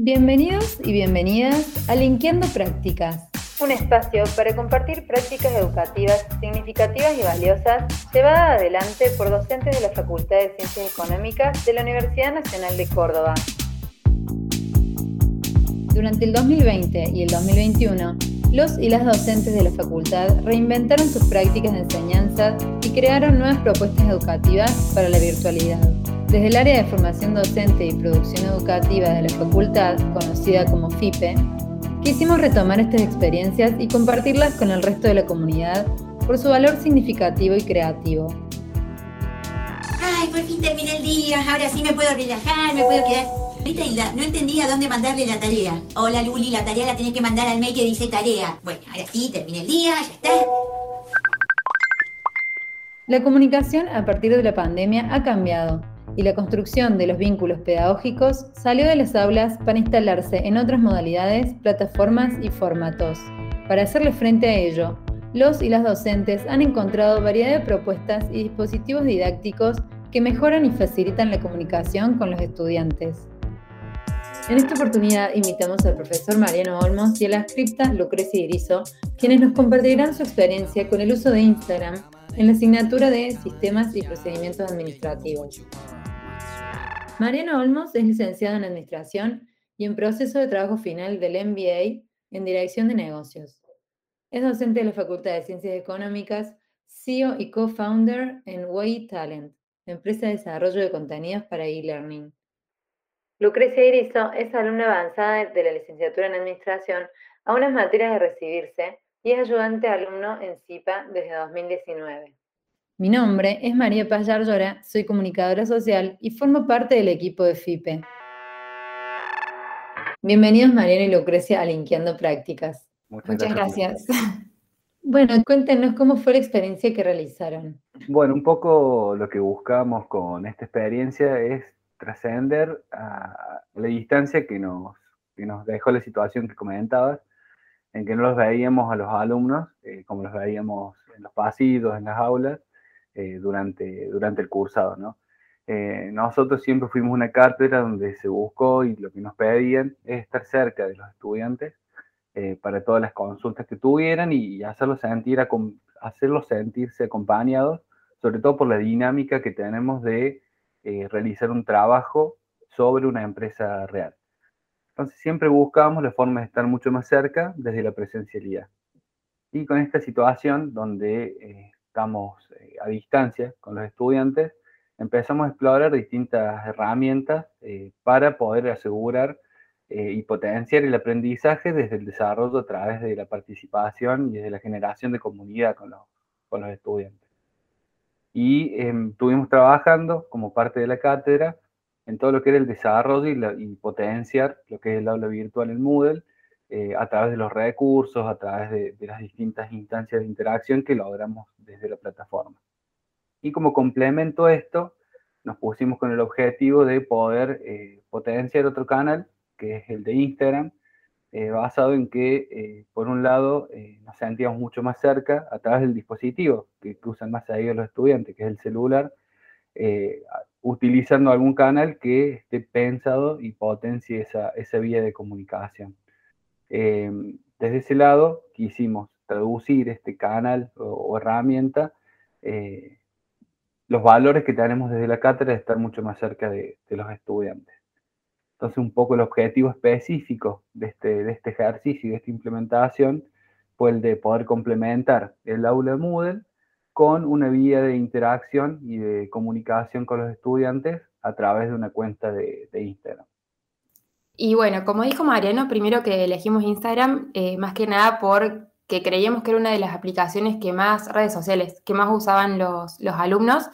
Bienvenidos y bienvenidas a Linkeando Prácticas, un espacio para compartir prácticas educativas significativas y valiosas llevadas adelante por docentes de la Facultad de Ciencias Económicas de la Universidad Nacional de Córdoba. Durante el 2020 y el 2021, los y las docentes de la facultad reinventaron sus prácticas de enseñanza y crearon nuevas propuestas educativas para la virtualidad. Desde el área de formación docente y producción educativa de la facultad, conocida como FIPE, quisimos retomar estas experiencias y compartirlas con el resto de la comunidad por su valor significativo y creativo. Ay, por fin terminé el día, ahora sí me puedo relajar, me puedo quedar no entendía dónde mandarle la tarea. Hola Luli, la tarea la tenés que mandar al mail que dice tarea. Bueno, ahora sí, terminé el día, ya está. La comunicación a partir de la pandemia ha cambiado y la construcción de los vínculos pedagógicos salió de las aulas para instalarse en otras modalidades, plataformas y formatos. Para hacerle frente a ello, los y las docentes han encontrado variedad de propuestas y dispositivos didácticos que mejoran y facilitan la comunicación con los estudiantes. En esta oportunidad invitamos al profesor Mariano Olmos y a la escrita Lucrecia Irizo, quienes nos compartirán su experiencia con el uso de Instagram en la asignatura de Sistemas y Procedimientos Administrativos. Mariano Olmos es licenciado en Administración y en proceso de trabajo final del MBA en Dirección de Negocios. Es docente de la Facultad de Ciencias Económicas, CEO y co-founder en Way Talent, empresa de desarrollo de contenidos para e-learning. Lucrecia Irizo es alumna avanzada de la licenciatura en Administración a unas materias de recibirse y es ayudante alumno en CIPA desde 2019. Mi nombre es María Paz Llora, soy comunicadora social y formo parte del equipo de FIPE. Bienvenidos Mariana y Lucrecia a Linkeando Prácticas. Muchas, gracias. Bueno, cuéntenos cómo fue la experiencia que realizaron. Bueno, un poco lo que buscamos con esta experiencia es trascender a la distancia que nos, nos dejó la situación que comentabas, en que no los veíamos a los alumnos eh, como los veíamos en los pasillos, en las aulas, eh, durante, durante el cursado. ¿no? Eh, nosotros siempre fuimos una cátedra donde se buscó y lo que nos pedían es estar cerca de los estudiantes para todas las consultas que tuvieran y hacerlos, sentir, hacerlos sentirse acompañados, sobre todo por la dinámica que tenemos de eh, realizar un trabajo sobre una empresa real. Entonces siempre buscamos la forma de estar mucho más cerca desde la presencialidad. Y con esta situación donde eh, estamos eh, a distancia con los estudiantes, empezamos a explorar distintas herramientas para poder asegurar y potenciar el aprendizaje desde el desarrollo a través de la participación y desde la generación de comunidad con los, con los estudiantes. Y em, estuvimos trabajando como parte de la cátedra en todo lo que era el desarrollo y, potenciar lo que es el aula virtual en Moodle eh, a través de los recursos, a través de, las distintas instancias de interacción que logramos desde la plataforma. Y como complemento a esto, nos pusimos con el objetivo de poder eh, potenciar otro canal, que es el de Instagram, eh, basado en que, por un lado, nos sentíamos mucho más cerca a través del dispositivo que, usan más ahí los estudiantes, que es el celular, utilizando algún canal que esté pensado y potencie esa vía de comunicación. Desde ese lado, quisimos traducir este canal o, herramienta los valores que tenemos desde la cátedra de estar mucho más cerca de los estudiantes. Entonces, un poco el objetivo específico de este, de este ejercicio y de esta implementación fue el de poder complementar el aula Moodle con una vía de interacción y de comunicación con los estudiantes a través de una cuenta de, Instagram. Y bueno, como dijo Mariano, primero que elegimos Instagram, eh, más que nada porque creíamos que era una de las aplicaciones que más, redes sociales, que más usaban los, los alumnos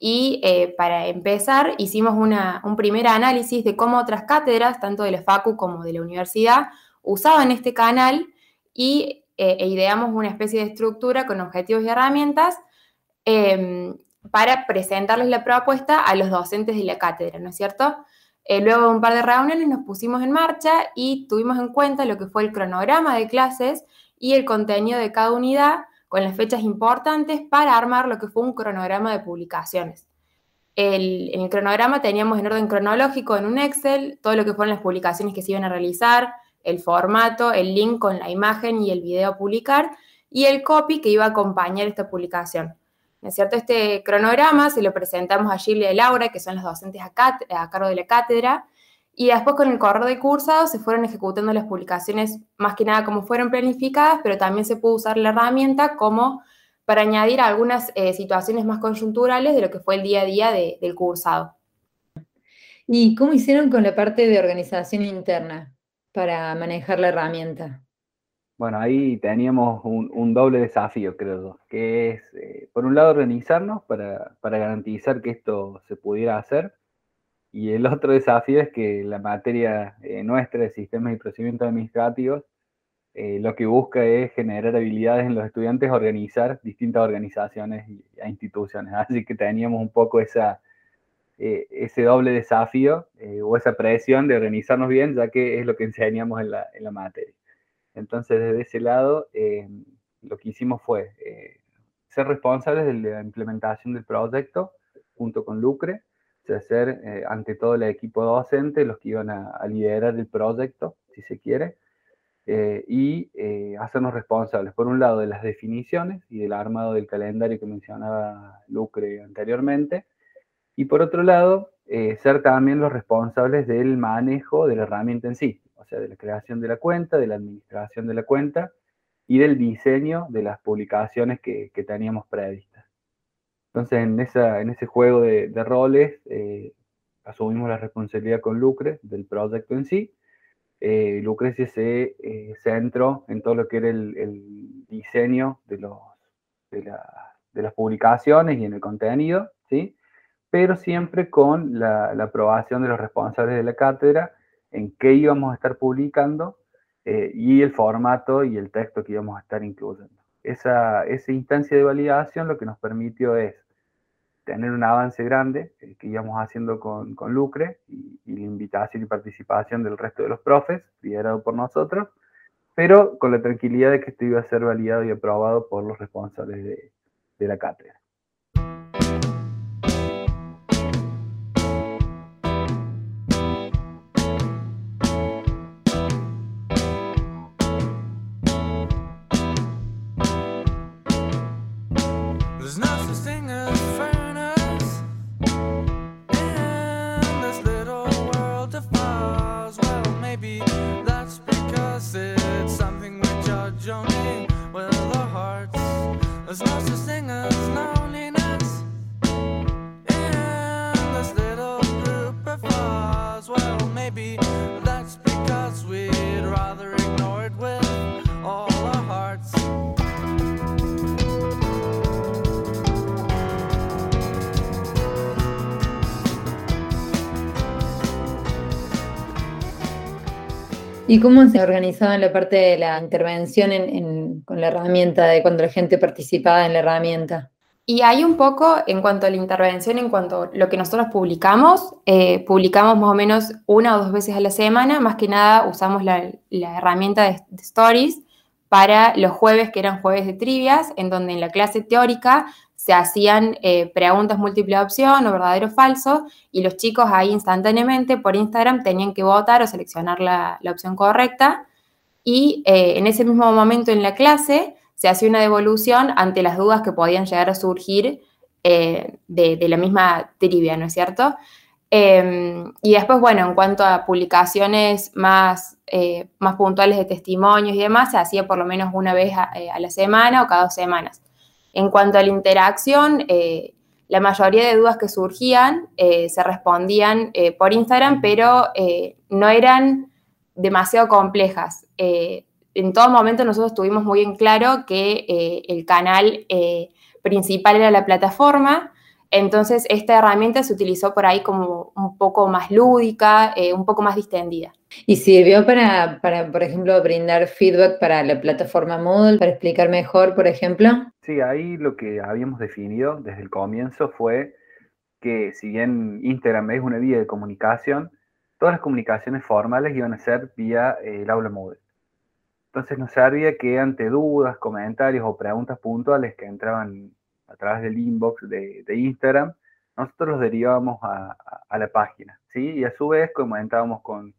y eh, para empezar, hicimos un primer análisis de cómo otras cátedras, tanto de la FACU como de la universidad, usaban este canal y eh, e ideamos una especie de estructura con objetivos y herramientas em, para presentarles la propuesta a los docentes de la cátedra, ¿no es cierto? Eh, luego de un par de reuniones nos pusimos en marcha y tuvimos en cuenta lo que fue el cronograma de clases y el contenido de cada unidad con las fechas importantes para armar lo que fue un cronograma de publicaciones. en el cronograma teníamos en orden cronológico en un Excel todo lo que fueron las publicaciones que se iban a realizar, el formato, el link con la imagen y el video a publicar y el copy que iba a acompañar esta publicación. ¿No cierto? Este cronograma se lo presentamos a Gilles y Laura, que son los docentes a, cargo de la cátedra, y después con el correo de cursado se fueron ejecutando las publicaciones más que nada como fueron planificadas, pero también se pudo usar la herramienta como para añadir algunas eh, situaciones más conjunturales de lo que fue el día a día del cursado. ¿Y cómo hicieron con la parte de organización interna para manejar la herramienta? Bueno, ahí teníamos un, doble desafío, creo, que es, eh, por un lado, organizarnos para, garantizar que esto se pudiera hacer, y el otro desafío es que la materia eh, nuestra de sistemas y procedimientos administrativos eh, lo que busca es generar habilidades en los estudiantes, organizar distintas organizaciones e instituciones. Así que teníamos un poco ese doble desafío o esa presión de organizarnos bien, ya que es lo que enseñamos en la materia. Entonces, desde ese lado, lo que hicimos fue ser responsables de la implementación del proyecto junto con Lucre de ser eh, ante todo el equipo docente los que iban a, liderar el proyecto, si se quiere, eh, y eh, hacernos responsables, por un lado, de las definiciones y del armado del calendario que mencionaba Lucre anteriormente, y por otro lado, ser también los responsables del manejo de la herramienta en sí, o sea, de la creación de la cuenta, de la administración de la cuenta y del diseño de las publicaciones que, que teníamos previstas. Entonces, en, esa, en ese juego de, roles, eh, asumimos la responsabilidad con Lucre del proyecto en sí. Eh, Lucrecia se eh, centró en todo lo que era el, diseño de, los, de, las publicaciones y en el contenido, ¿sí? pero siempre con la, aprobación de los responsables de la cátedra en qué íbamos a estar publicando y el formato y el texto que íbamos a estar incluyendo esa, instancia de validación lo que nos permitió es tener un avance grande eh, que íbamos haciendo con, Lucre y, la invitación y participación del resto de los profes, liderado por nosotros, pero con la tranquilidad de que esto iba a ser validado y aprobado por los responsables de la cátedra. ¿Y cómo se organizaba en la parte de la intervención con la herramienta, de cuando la gente participaba en la herramienta? Y hay un poco en cuanto a la intervención, en cuanto a lo que nosotros publicamos, eh, publicamos más o menos una o dos veces a la semana, más que nada usamos la, herramienta de, Stories para los jueves, que eran jueves de trivias, en donde en la clase teórica se hacían eh, preguntas múltiple opción o verdadero o falso, y los chicos ahí instantáneamente por Instagram tenían que votar o seleccionar la, opción correcta, y eh, en ese mismo momento en la clase se hacía una devolución ante las dudas que podían llegar a surgir eh, de, la misma trivia, ¿no es cierto? Em, y después, bueno, en cuanto a publicaciones más, más puntuales de testimonios y demás, se hacía por lo menos una vez a la semana o cada dos semanas. En cuanto a la interacción, eh, la mayoría de dudas que surgían eh, se respondían eh, por Instagram, pero no eran demasiado complejas. en todo momento nosotros tuvimos muy en claro que el canal principal era la plataforma, entonces esta herramienta se utilizó por ahí como un poco más lúdica, un poco más distendida. ¿Y sirvió para, para, por ejemplo, brindar feedback para la plataforma Moodle, para explicar mejor, por ejemplo? Sí, ahí lo que habíamos definido desde el comienzo fue que si bien Instagram es una vía de comunicación, todas las comunicaciones formales iban a ser vía eh, el aula Moodle. Entonces nos servía que ante dudas, comentarios o preguntas puntuales que entraban a través del inbox de, Instagram, nosotros los derivábamos a, la página, ¿sí? Y a su vez comentábamos con,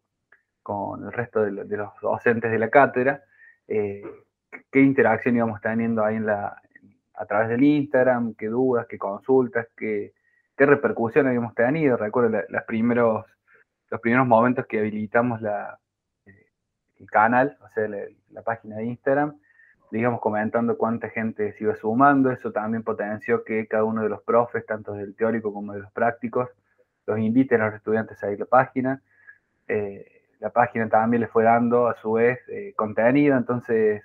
con el resto de, los docentes de la cátedra eh, qué interacción íbamos teniendo ahí en la, a través del Instagram, qué dudas, qué consultas, qué, qué repercusión habíamos tenido. Recuerdo los, primeros, los primeros momentos que habilitamos la, eh, el canal, o sea, la, página de Instagram, digamos, comentando cuánta gente se iba sumando. Eso también potenció que cada uno de los profes, tanto del teórico como de los prácticos, los inviten a los estudiantes a ir a la página. Eh, la página también les fue dando a su vez eh, contenido, entonces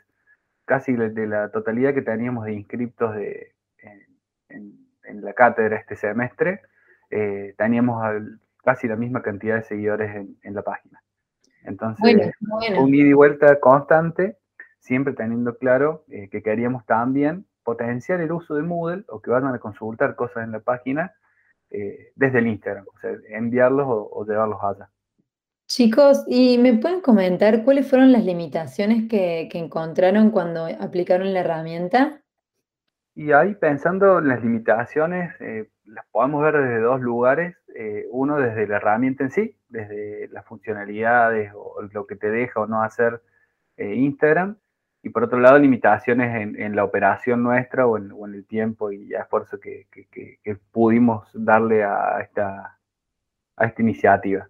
casi de la totalidad que teníamos de inscriptos de, en, la cátedra este semestre, eh, teníamos casi la misma cantidad de seguidores en, la página. Entonces, un ida y vuelta constante, siempre teniendo claro eh, que queríamos también potenciar el uso de Moodle o que vayan a consultar cosas en la página eh, desde el Instagram, o sea, enviarlos o llevarlos allá. Chicos, ¿y me pueden comentar cuáles fueron las limitaciones que, encontraron cuando aplicaron la herramienta? Y ahí pensando en las limitaciones, eh, las podemos ver desde dos lugares. Eh, uno desde la herramienta en sí, desde las funcionalidades o lo que te deja o no hacer eh, Instagram. Y por otro lado, limitaciones en, la operación nuestra o en, el tiempo y esfuerzo que, que, pudimos darle a esta, a esta iniciativa.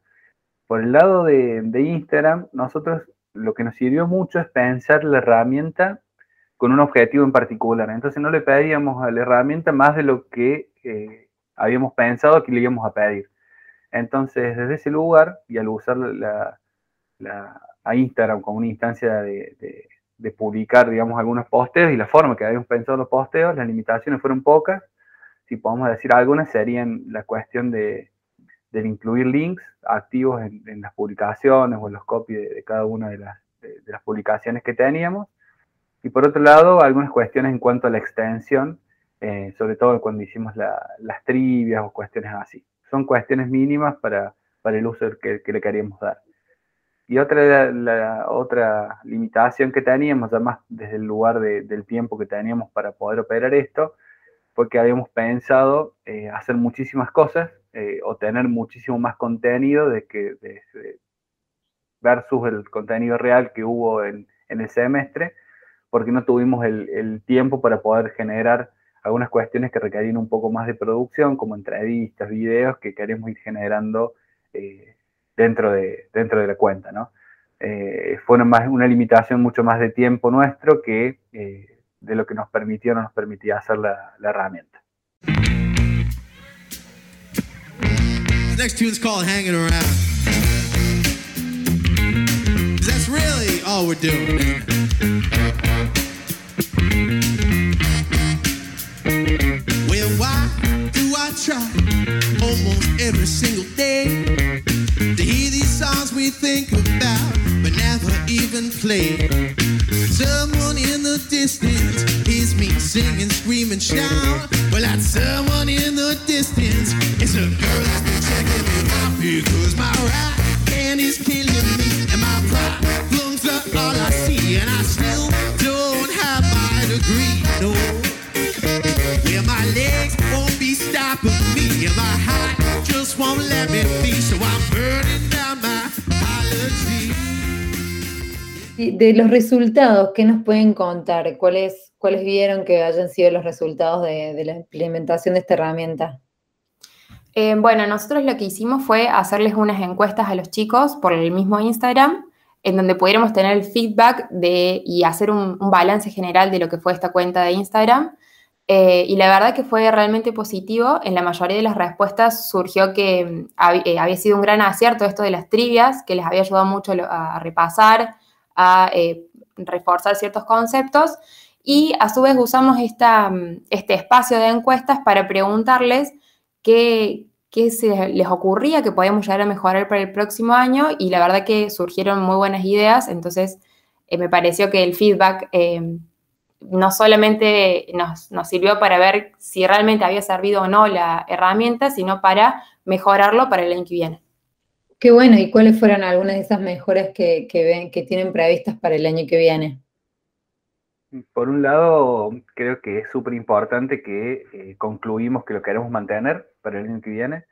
Por el lado de, Instagram, nosotros lo que nos sirvió mucho es pensar la herramienta con un objetivo en particular. Entonces no le pedíamos a la herramienta más de lo que eh, habíamos pensado que le íbamos a pedir. Entonces, desde ese lugar y al usar la, a Instagram como una instancia de, publicar, digamos, algunos posteos y la forma que habíamos pensado los posteos, las limitaciones fueron pocas. Si podemos decir algunas, serían la cuestión de, del incluir links activos en, las publicaciones o en los copies de, cada una de las, publicaciones que teníamos. Y por otro lado, algunas cuestiones en cuanto a la extensión, eh, sobre todo cuando hicimos las trivias o cuestiones así. Son cuestiones mínimas para, para el uso que, que, le queríamos dar. Y otra, la, otra limitación que teníamos, además desde el lugar del tiempo que teníamos para poder operar esto, fue que habíamos pensado eh, hacer muchísimas cosas eh, o tener muchísimo más contenido de que versus el contenido real que hubo en, el semestre, porque no tuvimos el, tiempo para poder generar algunas cuestiones que requerían un poco más de producción, como entrevistas, videos que queremos ir generando eh, dentro, de, dentro de la cuenta, ¿no? Eh, fue más, una limitación mucho más de tiempo nuestro que de lo que nos permitió o no nos permitía hacer la, la herramienta. next tune's called Hanging Around. Just won't let me be, so I'm burning down my De los resultados, ¿qué nos pueden contar? ¿Cuáles, cuáles vieron que hayan sido los resultados de, la implementación de esta herramienta? Eh, bueno, nosotros lo que hicimos fue hacerles unas encuestas a los chicos por el mismo Instagram, en donde pudiéramos tener el feedback de, y hacer un, balance general de lo que fue esta cuenta de Instagram. Eh, y la verdad que fue realmente positivo. En la mayoría de las respuestas surgió que mm, eh, había sido un gran acierto esto de las trivias, que les había ayudado mucho a repasar, a eh, reforzar ciertos conceptos. Y a su vez usamos esta, este espacio de encuestas para preguntarles qué, qué se les ocurría que podíamos llegar a mejorar para el próximo año. Y la verdad que surgieron muy buenas ideas, entonces eh, me pareció que el feedback eh, no solamente nos, nos, sirvió para ver si realmente había servido o no la herramienta, sino para mejorarlo para el año que viene. Qué bueno, ¿y cuáles fueron algunas de esas mejoras que, ven, que tienen previstas para el año que viene? Por un lado, creo que es súper importante que eh, concluimos que lo queremos mantener, para el año que viene.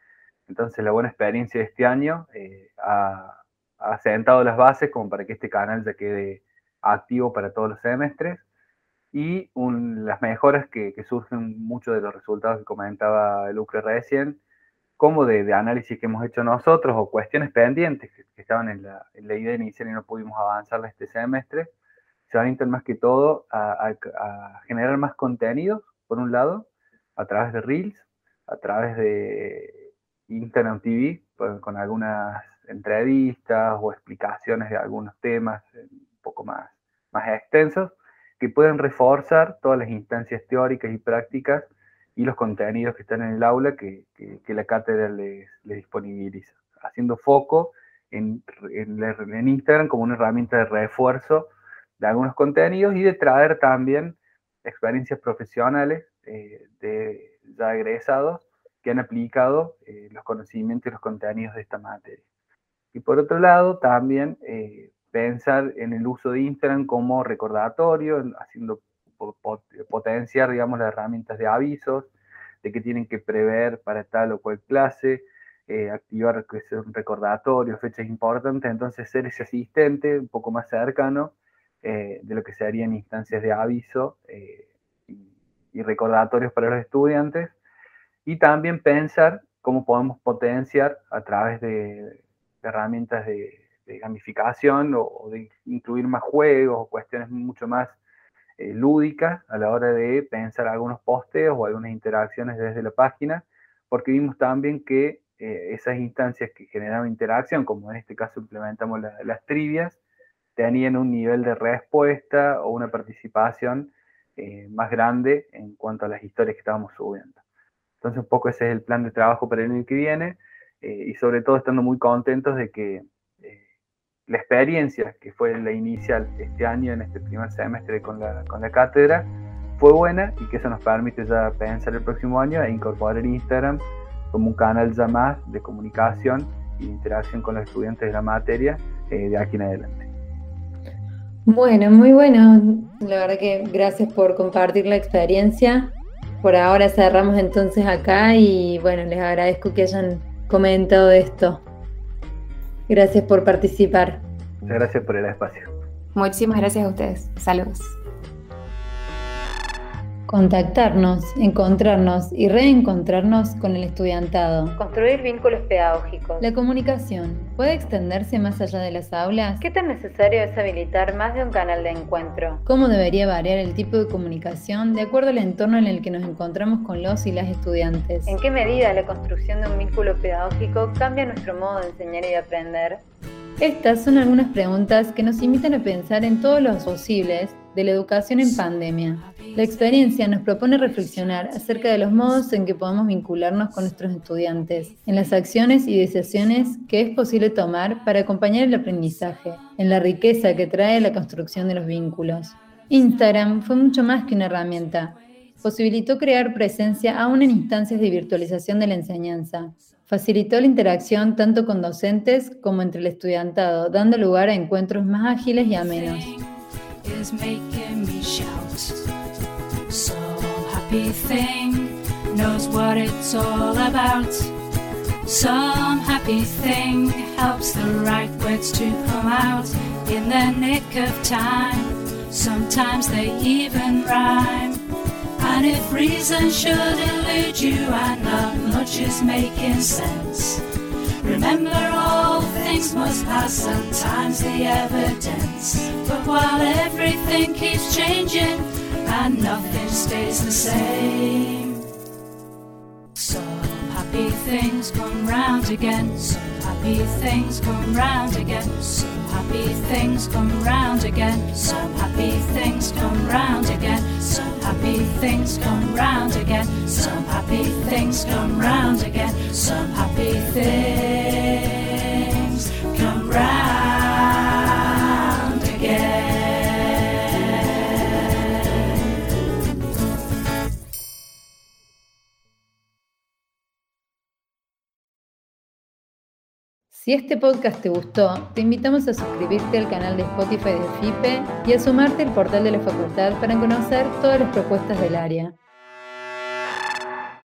Entonces la buena experiencia de este año eh, ha, ha, sentado las bases como para que este canal ya quede activo para todos los semestres y las mejoras que, que, surgen mucho de los resultados que comentaba Lucre recién, como de, de, análisis que hemos hecho nosotros o cuestiones pendientes que, estaban en la, en la, idea inicial y no pudimos avanzar este semestre, se orientan más que todo a, a, generar más contenidos, por un lado, a través de Reels, a través de Instagram TV, pues, con algunas entrevistas o explicaciones de algunos temas un poco más, más extensos, que pueden reforzar todas las instancias teóricas y prácticas y los contenidos que están en el aula que, que, la cátedra les, les, disponibiliza, haciendo foco en, en, en, Instagram como una herramienta de refuerzo de algunos contenidos y de traer también experiencias profesionales eh, de ya egresados que han aplicado eh, los conocimientos y los contenidos de esta materia. Y por otro lado, también eh, pensar en el uso de Instagram como recordatorio, haciendo potenciar, digamos, las herramientas de avisos, de que tienen que prever para tal o cual clase, eh, activar que sea un recordatorio, fechas importantes, entonces ser ese asistente un poco más cercano eh, de lo que serían instancias de aviso eh, y, recordatorios para los estudiantes, y también pensar cómo podemos potenciar a través de herramientas de, de gamificación o, de incluir más juegos o cuestiones mucho más eh, lúdicas a la hora de pensar algunos posteos o algunas interacciones desde la página, porque vimos también que eh, esas instancias que generaban interacción, como en este caso implementamos las trivias, tenían un nivel de respuesta o una participación eh, más grande en cuanto a las historias que estábamos subiendo. Entonces, un poco ese es el plan de trabajo para el año que viene y sobre todo estando muy contentos de que la experiencia que fue la inicial este año, en este primer semestre con la, con la cátedra, fue buena y que eso nos permite ya pensar el próximo año e incorporar Instagram como un canal ya más de comunicación e interacción con los estudiantes de la materia eh, de aquí en adelante. Bueno, muy bueno. La verdad que gracias por compartir la experiencia. Por ahora cerramos entonces acá y bueno, les agradezco que hayan comentado esto. Gracias por participar. Muchas gracias por el espacio. Muchísimas gracias a ustedes. Saludos contactarnos, encontrarnos y reencontrarnos con el estudiantado. Construir vínculos pedagógicos. La comunicación puede extenderse más allá de las aulas. ¿Qué tan necesario es habilitar más de un canal de encuentro? ¿Cómo debería variar el tipo de comunicación de acuerdo al entorno en el que nos encontramos con los y las estudiantes? ¿En qué medida la construcción de un vínculo pedagógico cambia nuestro modo de enseñar y de aprender? Estas son algunas preguntas que nos invitan a pensar en todos los posibles de la educación en pandemia. La experiencia nos propone reflexionar acerca de los modos en que podemos vincularnos con nuestros estudiantes, en las acciones y decisiones que es posible tomar para acompañar el aprendizaje, en la riqueza que trae la construcción de los vínculos. Instagram fue mucho más que una herramienta. Posibilitó crear presencia aún en instancias de virtualización de la enseñanza. Facilitó la interacción tanto con docentes como entre el estudiantado, dando lugar a encuentros más ágiles y amenos. Sometimes they even rhyme. And if reason should elude you and not much is making sense, remember all things must pass, sometimes the evidence. But while everything keeps changing, and nothing stays the same. Some happy things come round again, some happy things come round again, some happy things come round again, some happy things come round again, some happy things come round again, some happy things come round again, some happy things Si este podcast te gustó, te invitamos a suscribirte al canal de Spotify de FIPE y a sumarte al portal de la facultad para conocer todas las propuestas del área.